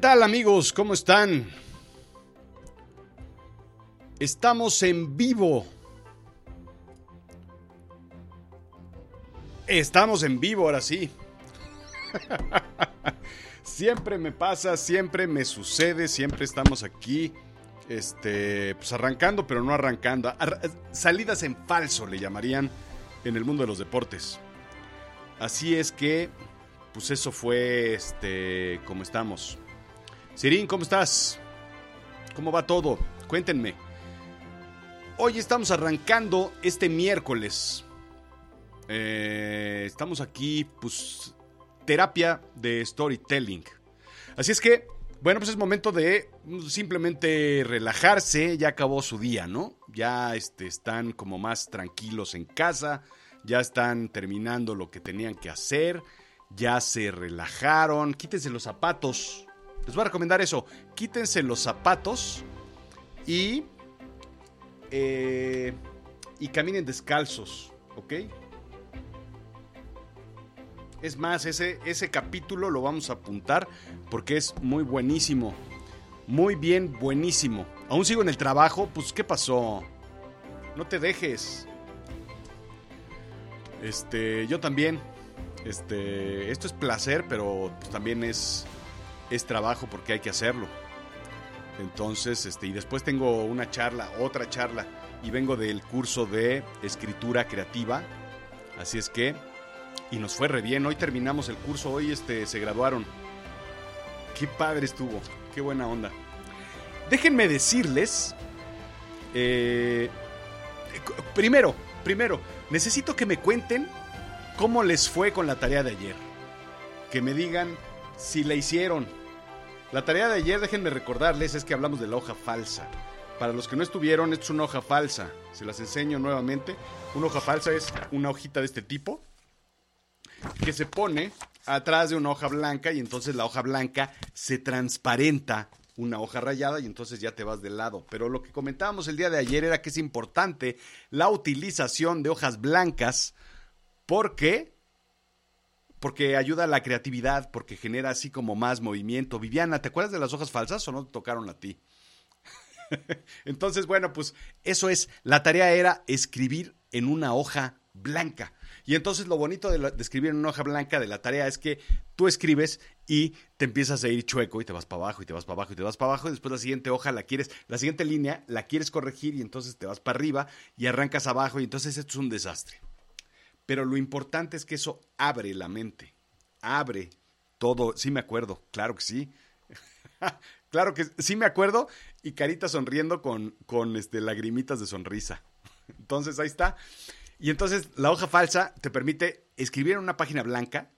Tal amigos? ¿Cómo están? Estamos en vivo. Estamos en vivo ahora sí. siempre me pasa, siempre me sucede, siempre estamos aquí. Este, pues arrancando, pero no arrancando. salidas en falso le llamarían en el mundo de los deportes. Así es que, pues eso fue, este, como estamos. Sirín, ¿cómo estás? ¿Cómo va todo? Cuéntenme. Hoy estamos arrancando este miércoles. Eh, estamos aquí, pues, terapia de storytelling. Así es que, bueno, pues es momento de simplemente relajarse. Ya acabó su día, ¿no? Ya este, están como más tranquilos en casa. Ya están terminando lo que tenían que hacer. Ya se relajaron. Quítense los zapatos les voy a recomendar eso. Quítense los zapatos y. Eh, y caminen descalzos, ¿ok? Es más, ese, ese capítulo lo vamos a apuntar porque es muy buenísimo. Muy bien, buenísimo. Aún sigo en el trabajo, pues ¿qué pasó? No te dejes. Este, yo también. Este, esto es placer, pero pues, también es es trabajo porque hay que hacerlo. Entonces, este, y después tengo una charla, otra charla, y vengo del curso de escritura creativa. Así es que, y nos fue re bien. Hoy terminamos el curso, hoy este, se graduaron. Qué padre estuvo, qué buena onda. Déjenme decirles, eh, primero, primero, necesito que me cuenten cómo les fue con la tarea de ayer. Que me digan si la hicieron, la tarea de ayer, déjenme recordarles, es que hablamos de la hoja falsa. Para los que no estuvieron, esto es una hoja falsa. Se las enseño nuevamente. Una hoja falsa es una hojita de este tipo que se pone atrás de una hoja blanca y entonces la hoja blanca se transparenta una hoja rayada y entonces ya te vas del lado. Pero lo que comentábamos el día de ayer era que es importante la utilización de hojas blancas porque porque ayuda a la creatividad, porque genera así como más movimiento. Viviana, ¿te acuerdas de las hojas falsas o no te tocaron a ti? Entonces, bueno, pues eso es, la tarea era escribir en una hoja blanca. Y entonces lo bonito de, escribir en una hoja blanca de la tarea es que tú escribes y te empiezas a ir chueco y te vas para abajo y te vas para abajo y te vas para abajo y después la siguiente hoja la quieres, la siguiente línea la quieres corregir y entonces te vas para arriba y arrancas abajo y entonces esto es un desastre. Pero lo importante es que eso abre la mente, abre todo. Sí me acuerdo, claro que sí. claro que sí me acuerdo y carita sonriendo con, con este, lagrimitas de sonrisa. Entonces ahí está. Y entonces la hoja falsa te permite escribir en una página blanca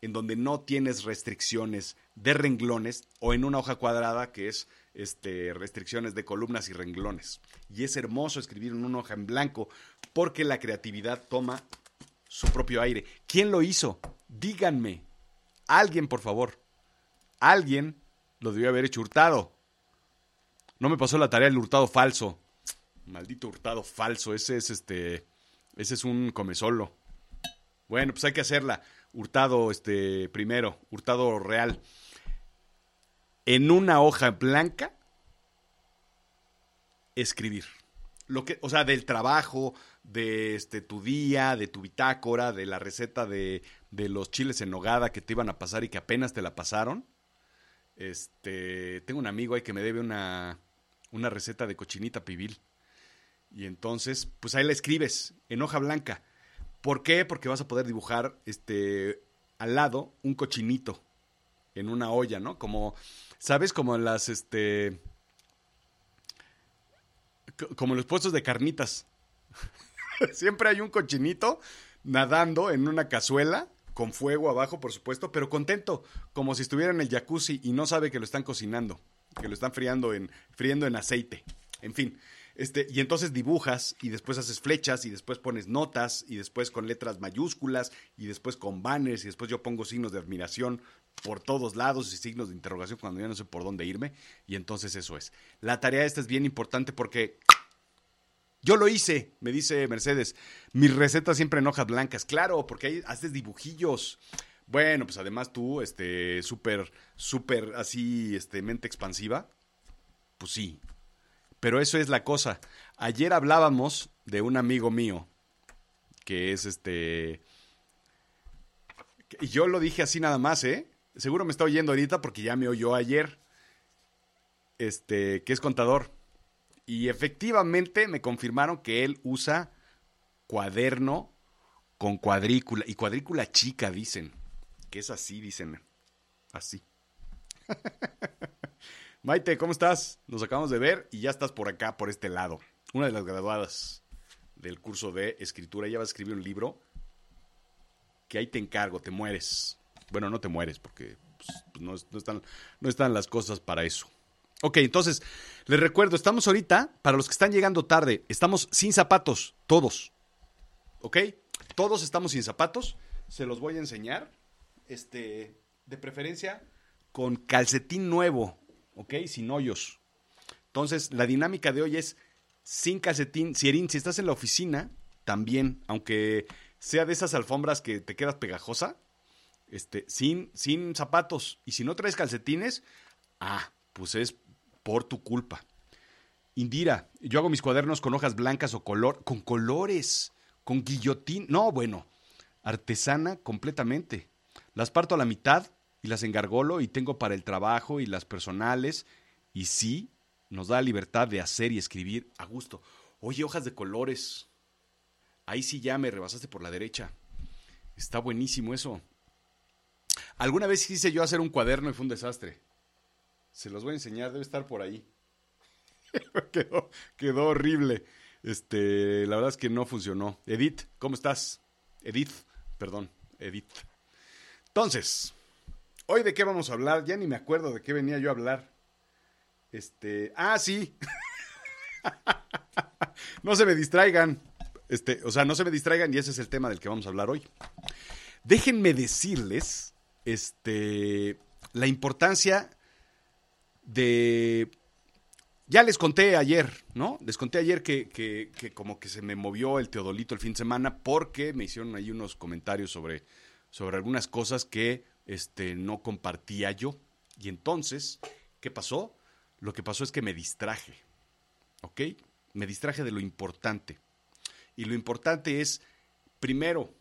en donde no tienes restricciones de renglones o en una hoja cuadrada que es este, restricciones de columnas y renglones. Y es hermoso escribir en una hoja en blanco porque la creatividad toma su propio aire. ¿Quién lo hizo? Díganme. Alguien, por favor. Alguien lo debió haber hecho hurtado. No me pasó la tarea del hurtado falso. Maldito hurtado falso. Ese es este. Ese es un comesolo. Bueno, pues hay que hacerla. Hurtado, este, primero. Hurtado real. En una hoja blanca. Escribir. Lo que, o sea, del trabajo, de este, tu día, de tu bitácora, de la receta de, de los chiles en nogada que te iban a pasar y que apenas te la pasaron. Este, tengo un amigo ahí que me debe una, una receta de cochinita pibil. Y entonces, pues ahí la escribes en hoja blanca. ¿Por qué? Porque vas a poder dibujar este al lado un cochinito en una olla, ¿no? Como sabes como las este como los puestos de carnitas. Siempre hay un cochinito nadando en una cazuela con fuego abajo, por supuesto, pero contento, como si estuviera en el jacuzzi y no sabe que lo están cocinando, que lo están friando en friendo en aceite. En fin, este, y entonces dibujas y después haces flechas y después pones notas y después con letras mayúsculas y después con banners y después yo pongo signos de admiración por todos lados y signos de interrogación cuando ya no sé por dónde irme y entonces eso es. La tarea esta es bien importante porque yo lo hice, me dice Mercedes. Mi receta siempre en hojas blancas. Claro, porque ahí haces dibujillos. Bueno, pues además tú, este, súper, súper así, este, mente expansiva. Pues sí, pero eso es la cosa. Ayer hablábamos de un amigo mío, que es este... Y yo lo dije así nada más, ¿eh? Seguro me está oyendo ahorita porque ya me oyó ayer. Este, que es contador. Y efectivamente me confirmaron que él usa cuaderno con cuadrícula. Y cuadrícula chica, dicen. Que es así, dicen. Así. Maite, ¿cómo estás? Nos acabamos de ver y ya estás por acá, por este lado. Una de las graduadas del curso de escritura. Ella va a escribir un libro que ahí te encargo, te mueres. Bueno, no te mueres porque pues, no, están, no están las cosas para eso. Ok, entonces, les recuerdo, estamos ahorita, para los que están llegando tarde, estamos sin zapatos, todos. ¿Ok? Todos estamos sin zapatos. Se los voy a enseñar. Este, de preferencia, con calcetín nuevo. ¿ok? Sin hoyos. Entonces, la dinámica de hoy es sin calcetín. Si, si estás en la oficina, también, aunque sea de esas alfombras que te quedas pegajosa, este, sin, sin zapatos. Y si no traes calcetines, ah, pues es por tu culpa. Indira, yo hago mis cuadernos con hojas blancas o color, con colores, con guillotín. No, bueno, artesana completamente. Las parto a la mitad y las engargolo y tengo para el trabajo y las personales. Y sí, nos da la libertad de hacer y escribir a gusto. Oye, hojas de colores. Ahí sí ya me rebasaste por la derecha. Está buenísimo eso. Alguna vez quise yo hacer un cuaderno y fue un desastre. Se los voy a enseñar, debe estar por ahí. quedó, quedó horrible. Este, la verdad es que no funcionó. Edith, ¿cómo estás? Edith, perdón, Edith. Entonces, Hoy de qué vamos a hablar, ya ni me acuerdo de qué venía yo a hablar. Este, ah, sí. no se me distraigan. Este, o sea, no se me distraigan y ese es el tema del que vamos a hablar hoy. Déjenme decirles este la importancia de ya les conté ayer, ¿no? Les conté ayer que, que, como que se me movió el teodolito el fin de semana porque me hicieron ahí unos comentarios sobre, sobre algunas cosas que este, no compartía yo. Y entonces, ¿qué pasó? Lo que pasó es que me distraje. ¿Ok? Me distraje de lo importante. Y lo importante es, primero,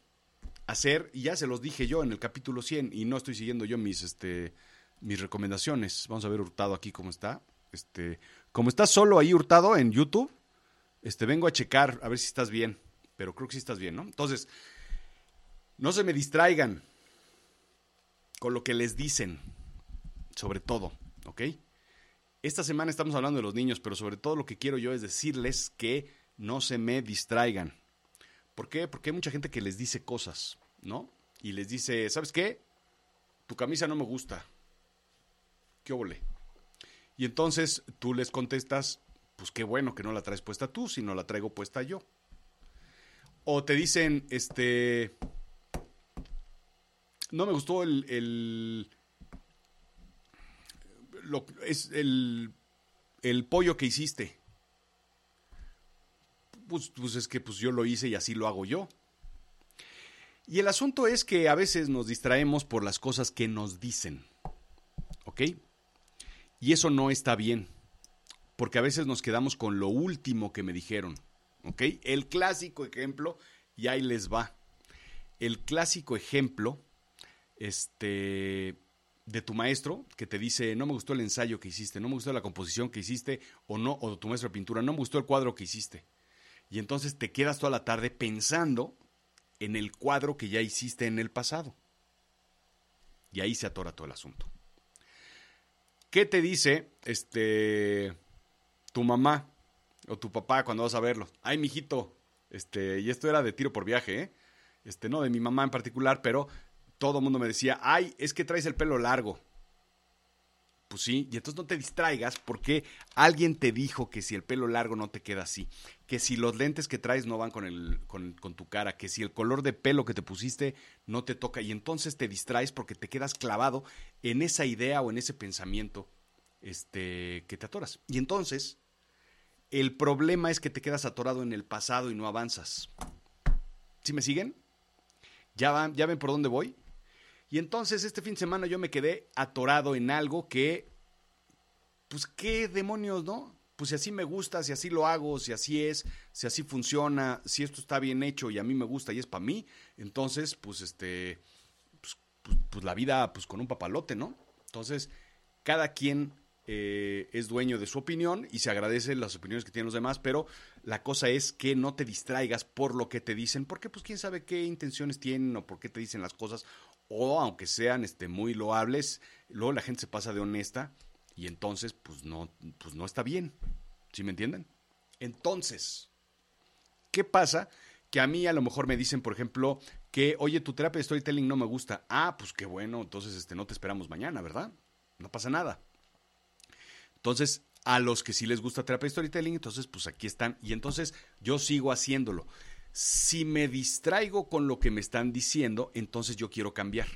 hacer, y ya se los dije yo en el capítulo 100, y no estoy siguiendo yo mis, este, mis recomendaciones. Vamos a ver Hurtado aquí cómo está. Este, como estás solo ahí Hurtado en YouTube, este, vengo a checar a ver si estás bien. Pero creo que sí estás bien, ¿no? Entonces, no se me distraigan con lo que les dicen, sobre todo, ¿ok? Esta semana estamos hablando de los niños, pero sobre todo lo que quiero yo es decirles que no se me distraigan. ¿Por qué? Porque hay mucha gente que les dice cosas, ¿no? Y les dice, ¿sabes qué? Tu camisa no me gusta. ¿Qué ole? Y entonces tú les contestas, pues qué bueno que no la traes puesta tú, si no la traigo puesta yo. O te dicen, este, no me gustó el, el lo, es el, el pollo que hiciste. pues, pues es que pues yo lo hice y así lo hago yo. Y el asunto es que a veces nos distraemos por las cosas que nos dicen. ¿Ok? Y eso no está bien. Porque a veces nos quedamos con lo último que me dijeron. ¿Ok? El clásico ejemplo, y ahí les va. El clásico ejemplo, este, de tu maestro que te dice, no me gustó el ensayo que hiciste, no me gustó la composición que hiciste, o no, o tu maestro de pintura, no me gustó el cuadro que hiciste. Y entonces te quedas toda la tarde pensando en el cuadro que ya hiciste en el pasado. Y ahí se atora todo el asunto. ¿Qué te dice este tu mamá o tu papá cuando vas a verlo? Ay, mijito, este, y esto era de tiro por viaje, ¿eh? Este, no de mi mamá en particular, pero todo el mundo me decía, ay, es que traes el pelo largo. Pues sí, y entonces no te distraigas porque alguien te dijo que si el pelo largo no te queda así, que si los lentes que traes no van con, el, con, tu cara, que si el color de pelo que te pusiste no te toca y entonces te distraes porque te quedas clavado en esa idea o en ese pensamiento este, que te atoras. Y entonces, el problema es que te quedas atorado en el pasado y no avanzas. ¿Sí me siguen? ¿Ya, van, ¿Ya ven por dónde voy? Y entonces este fin de semana yo me quedé atorado en algo que, pues qué demonios, ¿no? Pues si así me gusta, si así lo hago, si así es, si así funciona, si esto está bien hecho y a mí me gusta y es para mí, entonces pues este, pues, pues, pues, la vida pues con un papalote, ¿no? Entonces cada quien eh, es dueño de su opinión y se agradece las opiniones que tienen los demás, pero la cosa es que no te distraigas por lo que te dicen, porque pues quién sabe qué intenciones tienen o por qué te dicen las cosas o aunque sean este, muy loables, luego la gente se pasa de honesta y entonces pues no, pues no está bien. ¿Sí me entienden? Entonces, ¿qué pasa? Que a mí a lo mejor me dicen, por ejemplo, que, oye, tu terapia de storytelling no me gusta. Ah, pues qué bueno, entonces este, no te esperamos mañana, ¿verdad? No pasa nada. Entonces, a los que sí les gusta terapia de storytelling, entonces pues aquí están. Y entonces yo sigo haciéndolo. Si me distraigo con lo que me están diciendo, entonces yo quiero cambiar.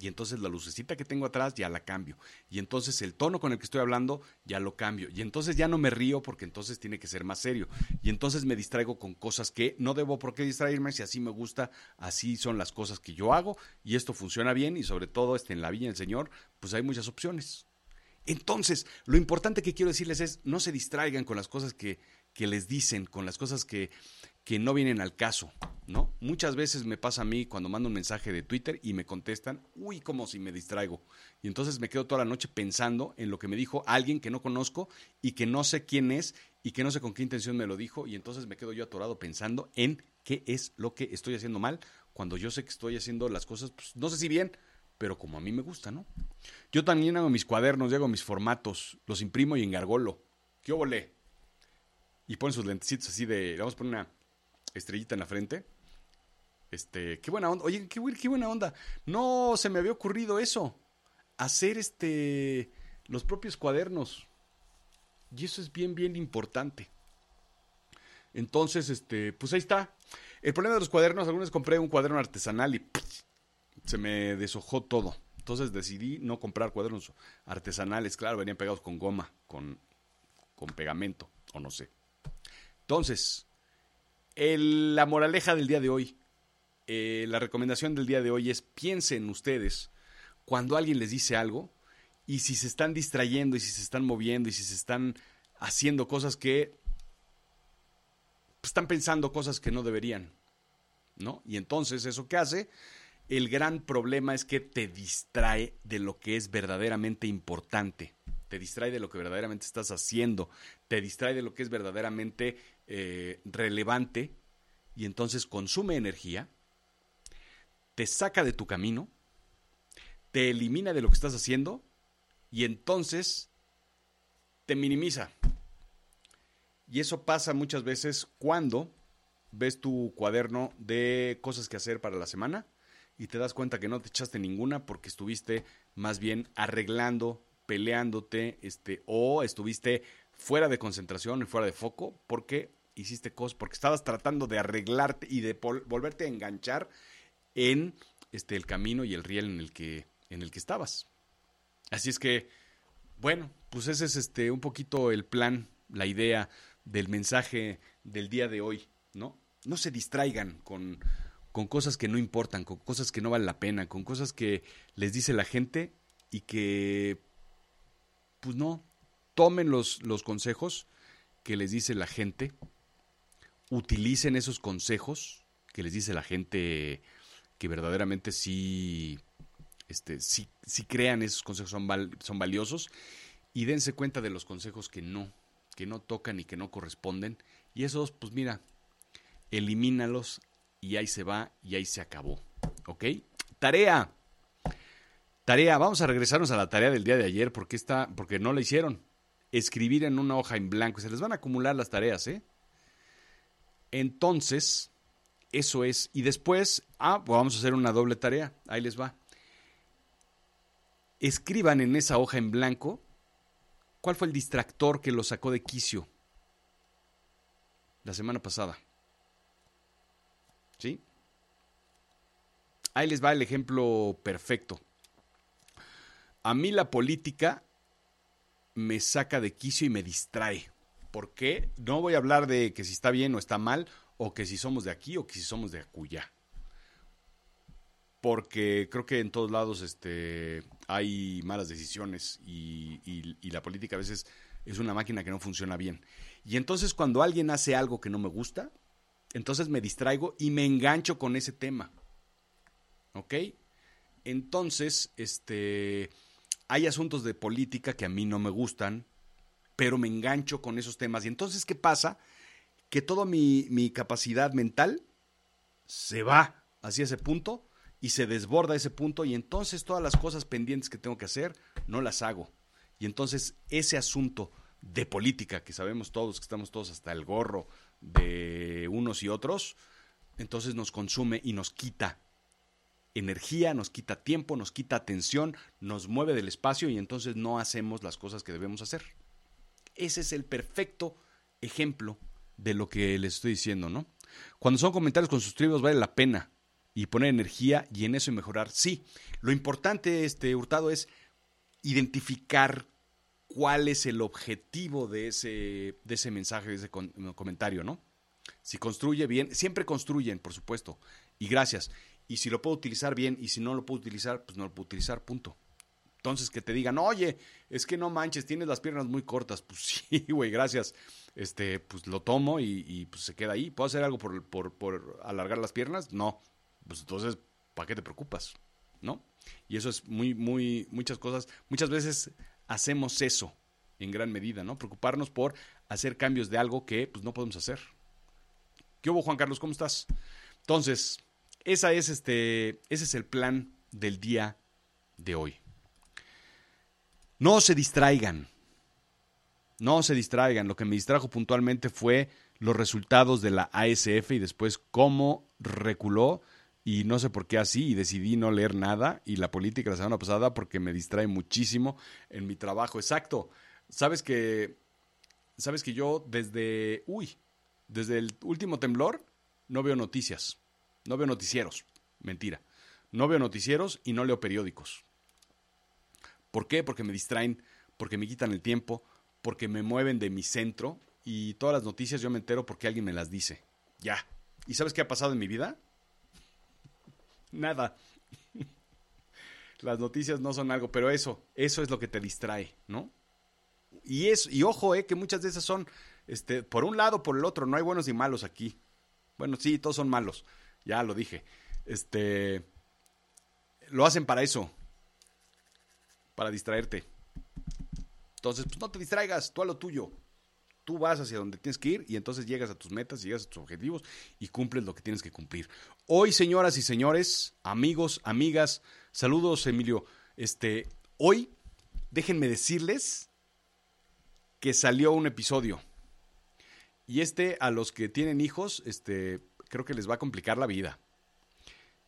Y entonces la lucecita que tengo atrás ya la cambio. Y entonces el tono con el que estoy hablando ya lo cambio. Y entonces ya no me río porque entonces tiene que ser más serio. Y entonces me distraigo con cosas que no debo por qué distraerme. Si así me gusta, así son las cosas que yo hago. Y esto funciona bien. Y sobre todo este, en la Villa del Señor, pues hay muchas opciones. Entonces, lo importante que quiero decirles es, no se distraigan con las cosas que, que les dicen, con las cosas que, que no vienen al caso, ¿no? Muchas veces me pasa a mí cuando mando un mensaje de Twitter y me contestan, uy, como si me distraigo. Y entonces me quedo toda la noche pensando en lo que me dijo alguien que no conozco y que no sé quién es y que no sé con qué intención me lo dijo y entonces me quedo yo atorado pensando en qué es lo que estoy haciendo mal cuando yo sé que estoy haciendo las cosas, pues, no sé si bien, pero como a mí me gusta, ¿no? Yo también hago mis cuadernos, hago mis formatos, los imprimo y engargolo. ¿Qué volé? Y ponen sus lentecitos así de, vamos a poner una estrellita en la frente. Este, qué buena onda. Oye, qué, buena onda. No se me había ocurrido eso. Hacer este los propios cuadernos. Y eso es bien, bien importante. Entonces, este, pues ahí está. El problema de los cuadernos, algunos compré un cuaderno artesanal y se me deshojó todo. Entonces decidí no comprar cuadernos artesanales. Claro, venían pegados con goma, con, con pegamento, o no sé. Entonces, la moraleja del día de hoy, eh, la recomendación del día de hoy es piensen ustedes cuando alguien les dice algo y si se están distrayendo y si se están moviendo y si se están haciendo cosas que están pensando cosas que no deberían, ¿no? Y entonces eso que hace, el gran problema es que te distrae de lo que es verdaderamente importante, te distrae de lo que verdaderamente estás haciendo, te distrae de lo que es verdaderamente eh, relevante y entonces consume energía, te saca de tu camino, te elimina de lo que estás haciendo y entonces te minimiza. Y eso pasa muchas veces cuando ves tu cuaderno de cosas que hacer para la semana y te das cuenta que no te echaste ninguna porque estuviste más bien arreglando, peleándote, este, o estuviste fuera de concentración y fuera de foco porque hiciste cosas, porque estabas tratando de arreglarte y de volverte a enganchar en este, el camino y el riel en el que, en el que estabas. Así es que, bueno, pues ese es este, un poquito el plan, la idea del mensaje del día de hoy, ¿no? No se distraigan con, con cosas que no importan, con cosas que no valen la pena, con cosas que les dice la gente y que, pues no, tomen los, los consejos que les dice la gente, utilicen esos consejos que les dice la gente que verdaderamente sí, este, sí, sí crean esos consejos son, son valiosos y dense cuenta de los consejos que no, que no tocan y que no corresponden. Y esos, pues mira, elimínalos y ahí se va y ahí se acabó. ¿Ok? Tarea. Tarea, vamos a regresarnos a la tarea del día de ayer porque está, porque no la hicieron. Escribir en una hoja en blanco. Se les van a acumular las tareas, ¿eh? Entonces, eso es. Y después, ah, pues vamos a hacer una doble tarea. Ahí les va. Escriban en esa hoja en blanco cuál fue el distractor que lo sacó de quicio la semana pasada. ¿Sí? Ahí les va el ejemplo perfecto. A mí la política me saca de quicio y me distrae. ¿Por qué? No voy a hablar de que si está bien o está mal, o que si somos de aquí o que si somos de acuya. Porque creo que en todos lados este, hay malas decisiones y, y la política a veces es una máquina que no funciona bien. Y entonces cuando alguien hace algo que no me gusta, entonces me distraigo y me engancho con ese tema. ¿Ok? Entonces, este, hay asuntos de política que a mí no me gustan, pero me engancho con esos temas. Y entonces, ¿qué pasa? Que toda mi, capacidad mental se va hacia ese punto y se desborda ese punto y entonces todas las cosas pendientes que tengo que hacer no las hago. Y entonces ese asunto de política, que sabemos todos, que estamos todos hasta el gorro de unos y otros, entonces nos consume y nos quita energía, nos quita tiempo, nos quita atención, nos mueve del espacio y entonces no hacemos las cosas que debemos hacer. Ese es el perfecto ejemplo de lo que les estoy diciendo, ¿no? Cuando son comentarios constructivos vale la pena y poner energía y en eso mejorar. Sí, lo importante, este Hurtado, es identificar cuál es el objetivo de ese, de ese mensaje, de ese comentario, ¿no? Si construye bien, siempre construyen, por supuesto, y gracias. Y si lo puedo utilizar bien, y si no lo puedo utilizar, pues no lo puedo utilizar, punto. Entonces que te digan, oye, es que no manches, tienes las piernas muy cortas. Pues sí, güey, gracias. Este, pues lo tomo y, pues se queda ahí. ¿Puedo hacer algo por, por, por alargar las piernas? No. Pues entonces, ¿para qué te preocupas? ¿No? Y eso es muy, muy, muchas cosas. Muchas veces hacemos eso en gran medida, ¿no? Preocuparnos por hacer cambios de algo que pues no podemos hacer. ¿Qué hubo, Juan Carlos? ¿Cómo estás? Entonces, esa es este, ese es el plan del día de hoy. No se distraigan. No se distraigan. Lo que me distrajo puntualmente fue los resultados de la ASF y después cómo reculó y no sé por qué así y decidí no leer nada y la política la semana pasada porque me distrae muchísimo en mi trabajo. Exacto. Sabes que sabes que yo desde uy, desde el último temblor no veo noticias, no veo noticieros. Mentira. No veo noticieros y no leo periódicos. ¿Por qué? Porque me distraen, porque me quitan el tiempo, porque me mueven de mi centro y todas las noticias yo me entero porque alguien me las dice. Ya. ¿Y sabes qué ha pasado en mi vida? Nada. Las noticias no son algo, pero eso, eso es lo que te distrae, ¿no? Y es, y ojo, eh, que muchas de esas son, este, por un lado, por el otro, no hay buenos y malos aquí. Bueno, sí, todos son malos, ya lo dije. Este, lo hacen para eso, para distraerte. Entonces, pues no te distraigas, tú a lo tuyo tú vas hacia donde tienes que ir y entonces llegas a tus metas, llegas a tus objetivos y cumples lo que tienes que cumplir. Hoy, señoras y señores, amigos, amigas, saludos, Emilio. Este, hoy, déjenme decirles que salió un episodio. Y este, a los que tienen hijos, este, creo que les va a complicar la vida.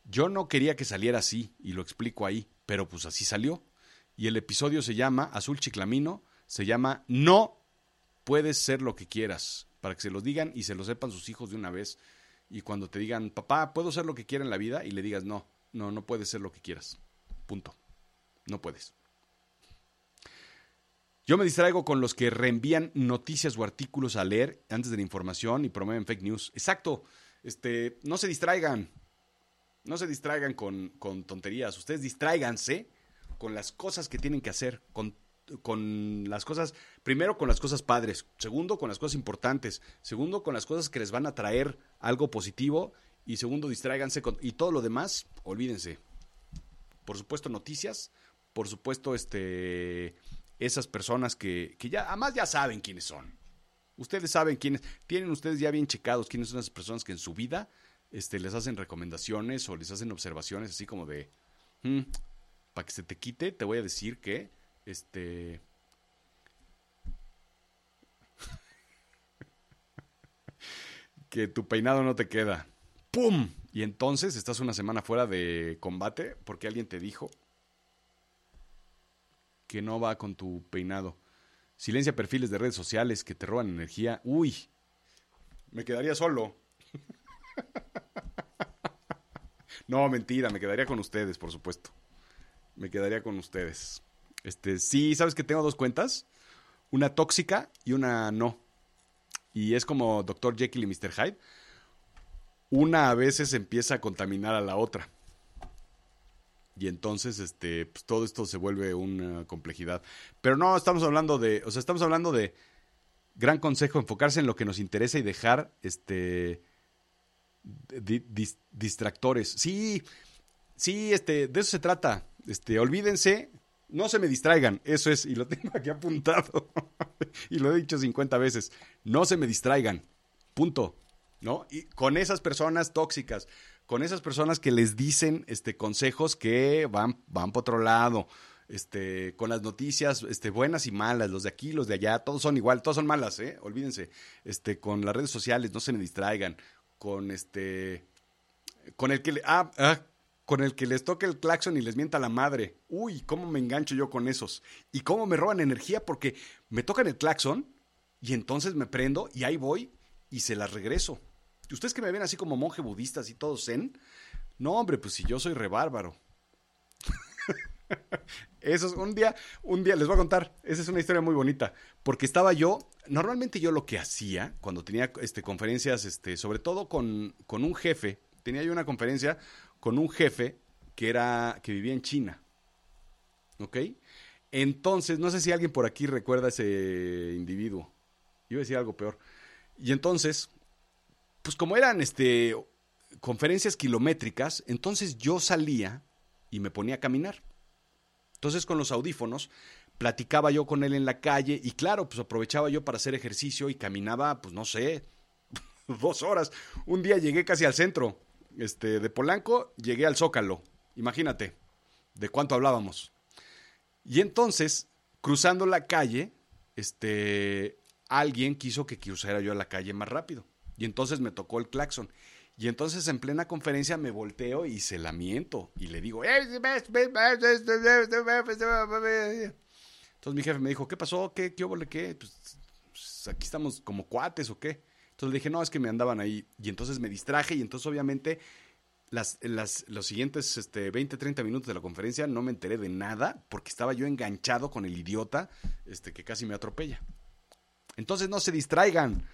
Yo no quería que saliera así, y lo explico ahí, pero pues así salió. Y el episodio se llama Azul Chiclamino, se llama No puedes ser lo que quieras, para que se lo digan y se lo sepan sus hijos de una vez. Y cuando te digan, papá, ¿puedo ser lo que quiera en la vida? Y le digas, no, no, no puedes ser lo que quieras. Punto. No puedes. Yo me distraigo con los que reenvían noticias o artículos a leer antes de la información y promueven fake news. Exacto. Este, no se distraigan. No se distraigan con, con tonterías. Ustedes distráiganse con las cosas que tienen que hacer, con, con las cosas, primero con las cosas padres, segundo con las cosas importantes, segundo con las cosas que les van a traer algo positivo y segundo distráiganse con, y todo lo demás, olvídense. Por supuesto noticias, por supuesto este esas personas que, que ya además ya saben quiénes son. Ustedes saben quiénes, tienen ustedes ya bien checados quiénes son esas personas que en su vida este, les hacen recomendaciones o les hacen observaciones así como de, hmm, para que se te quite, te voy a decir que, este, que tu peinado no te queda. ¡Pum! Y entonces estás una semana fuera de combate porque alguien te dijo que no va con tu peinado. Silencia perfiles de redes sociales que te roban energía. Uy, me quedaría solo. no, mentira, me quedaría con ustedes, por supuesto. Me quedaría con ustedes. Este, sí, ¿sabes que tengo dos cuentas? Una tóxica y una no. Y es como Dr. Jekyll y Mr. Hyde. Una a veces empieza a contaminar a la otra. Y entonces, este, pues todo esto se vuelve una complejidad. Pero no, estamos hablando de, o sea, estamos hablando de gran consejo, enfocarse en lo que nos interesa y dejar, este, distractores. Sí, sí, este, de eso se trata. Este, olvídense, no se me distraigan, eso es, y lo tengo aquí apuntado, y lo he dicho 50 veces, no se me distraigan, punto, ¿no? Y con esas personas tóxicas, con esas personas que les dicen este, consejos que van, van por otro lado, este, con las noticias este, buenas y malas, los de aquí, los de allá, todos son igual, todos son malas, ¿eh? olvídense, este, con las redes sociales, no se me distraigan, con este, con el que le, ah, ah, con el que les toque el claxon y les mienta la madre, uy, cómo me engancho yo con esos, y cómo me roban energía porque me tocan el claxon y entonces me prendo y ahí voy y se las regreso ustedes que me ven así como monje budista, así todo zen, no, hombre, pues si yo soy rebárbaro. Eso es un día, un día les voy a contar, esa es una historia muy bonita, porque estaba yo, normalmente yo lo que hacía cuando tenía este, conferencias, este, sobre todo con, con un jefe, tenía yo una conferencia con un jefe que era, que vivía en China. ¿Ok? Entonces, no sé si alguien por aquí recuerda ese individuo. Iba a decir algo peor. Y entonces, pues como eran este, conferencias kilométricas, entonces yo salía y me ponía a caminar. Entonces con los audífonos platicaba yo con él en la calle y claro, pues aprovechaba yo para hacer ejercicio y caminaba, pues no sé, dos horas. Un día llegué casi al centro, este, de Polanco, llegué al Zócalo, imagínate, de cuánto hablábamos. Y entonces, cruzando la calle, este, alguien quiso que cruzara yo a la calle más rápido. Y entonces me tocó el claxon. Y entonces en plena conferencia me volteo y se lamento. Y le digo... Entonces mi jefe me dijo, ¿qué pasó? ¿Qué? ¿Qué? ¿Qué? Pues, pues, aquí estamos como cuates o qué. Entonces le dije, no, es que me andaban ahí. Y entonces me distraje y entonces obviamente las, las, los siguientes este, 20, 30 minutos de la conferencia no me enteré de nada porque estaba yo enganchado con el idiota este, que casi me atropella. Entonces no se distraigan.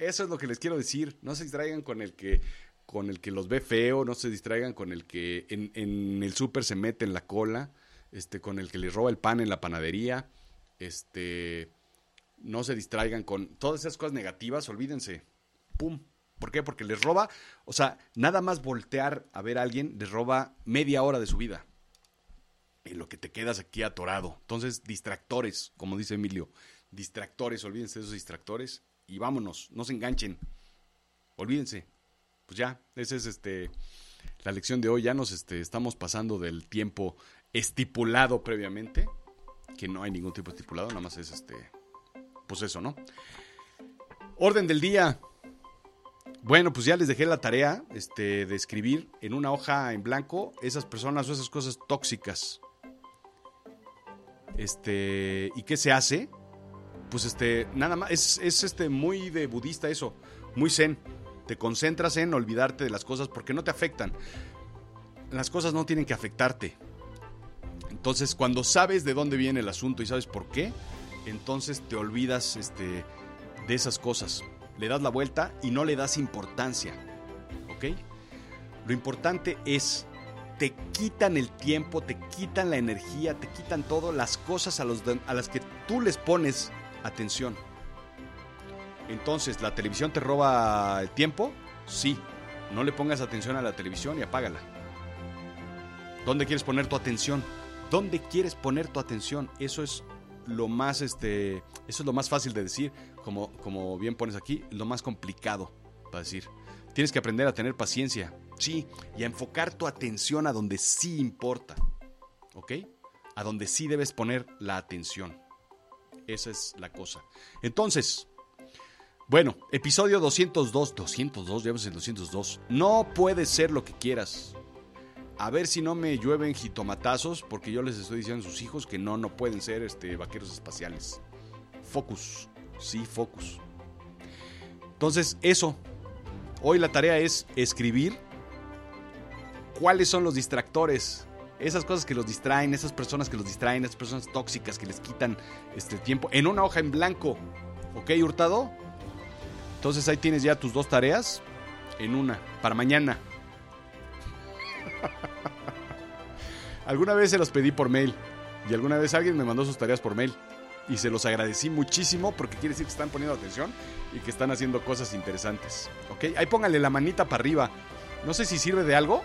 Eso es lo que les quiero decir. No se distraigan con el que con el que los ve feo, no se distraigan con el que en, el súper se mete en la cola, este, con el que les roba el pan en la panadería, este, no se distraigan con todas esas cosas negativas, olvídense, pum. ¿Por qué? Porque les roba, o sea, nada más voltear a ver a alguien les roba media hora de su vida. En lo que te quedas aquí atorado. Entonces, distractores, como dice Emilio, distractores, olvídense de esos distractores y vámonos, no se enganchen. Olvídense. Pues ya, esa es este la lección de hoy. Ya nos este, estamos pasando del tiempo estipulado previamente, que no hay ningún tiempo estipulado, nada más es este pues eso, ¿no? Orden del día. Bueno, pues ya les dejé la tarea este, de escribir en una hoja en blanco esas personas o esas cosas tóxicas. Este, ¿y qué se hace? Pues este, nada más, es, este muy de budista eso, muy zen. Te concentras en olvidarte de las cosas porque no te afectan. Las cosas no tienen que afectarte. Entonces, cuando sabes de dónde viene el asunto y sabes por qué, entonces te olvidas este, de esas cosas. Le das la vuelta y no le das importancia. ¿Ok? Lo importante es, te quitan el tiempo, te quitan la energía, te quitan todo, las cosas a, los, a las que tú les pones atención. Entonces, ¿la televisión te roba el tiempo? Sí. No le pongas atención a la televisión y apágala. ¿Dónde quieres poner tu atención? ¿Dónde quieres poner tu atención? Eso es lo más este eso es lo más fácil de decir, como como bien pones aquí, lo más complicado para decir. Tienes que aprender a tener paciencia, sí, y a enfocar tu atención a donde sí importa. ¿Ok? A donde sí debes poner la atención. Esa es la cosa. Entonces, bueno, episodio 202, 202, ya ves el 202. No puede ser lo que quieras. A ver si no me llueven jitomatazos, porque yo les estoy diciendo a sus hijos que no, no pueden ser este, vaqueros espaciales. Focus, sí, focus. Entonces, eso. Hoy la tarea es escribir cuáles son los distractores. Esas cosas que los distraen, esas personas que los distraen, esas personas tóxicas que les quitan este tiempo. En una hoja en blanco. ¿Ok, Hurtado? Entonces ahí tienes ya tus dos tareas en una, para mañana. alguna vez se los pedí por mail y alguna vez alguien me mandó sus tareas por mail y se los agradecí muchísimo porque quiere decir que están poniendo atención y que están haciendo cosas interesantes. ¿Ok? Ahí pónganle la manita para arriba. No sé si sirve de algo,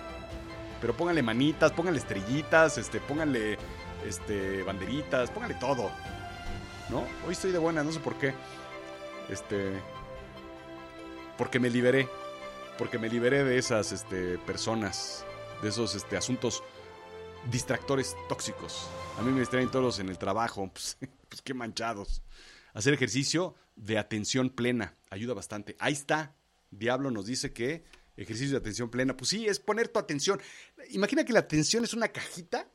pero pónganle manitas, pónganle estrellitas, este, pónganle este, banderitas, pónganle todo. ¿No? Hoy estoy de buena, no sé por qué. Este. Porque me liberé. Porque me liberé de esas este, personas. De esos este, asuntos distractores tóxicos. A mí me distraen todos en el trabajo. Pues, pues qué manchados. Hacer ejercicio de atención plena. Ayuda bastante. Ahí está. Diablo nos dice que ejercicio de atención plena. Pues sí, es poner tu atención. Imagina que la atención es una cajita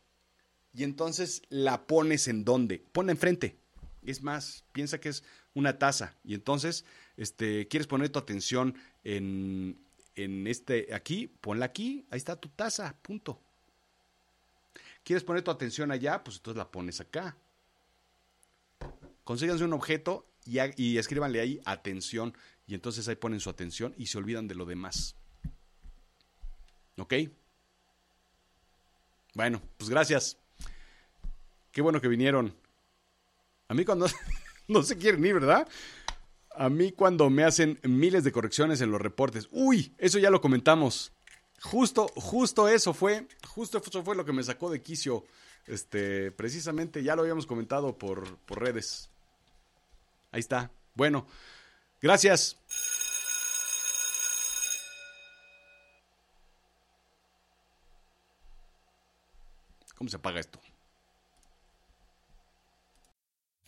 y entonces la pones en dónde. Ponla enfrente. Es más, piensa que es una taza y entonces este, quieres poner tu atención en, en este aquí, ponla aquí, ahí está tu taza, punto. ¿Quieres poner tu atención allá? Pues entonces la pones acá. Consíganse un objeto y, y escríbanle ahí atención. Y entonces ahí ponen su atención y se olvidan de lo demás. ¿Ok? Bueno, pues gracias. Qué bueno que vinieron. A mí cuando no se quieren ir, ¿verdad? A mí cuando me hacen miles de correcciones en los reportes. Uy, eso ya lo comentamos. Justo, justo eso fue, justo eso fue lo que me sacó de quicio. Este, precisamente ya lo habíamos comentado por, por redes. Ahí está. Bueno, gracias. ¿Cómo se apaga esto?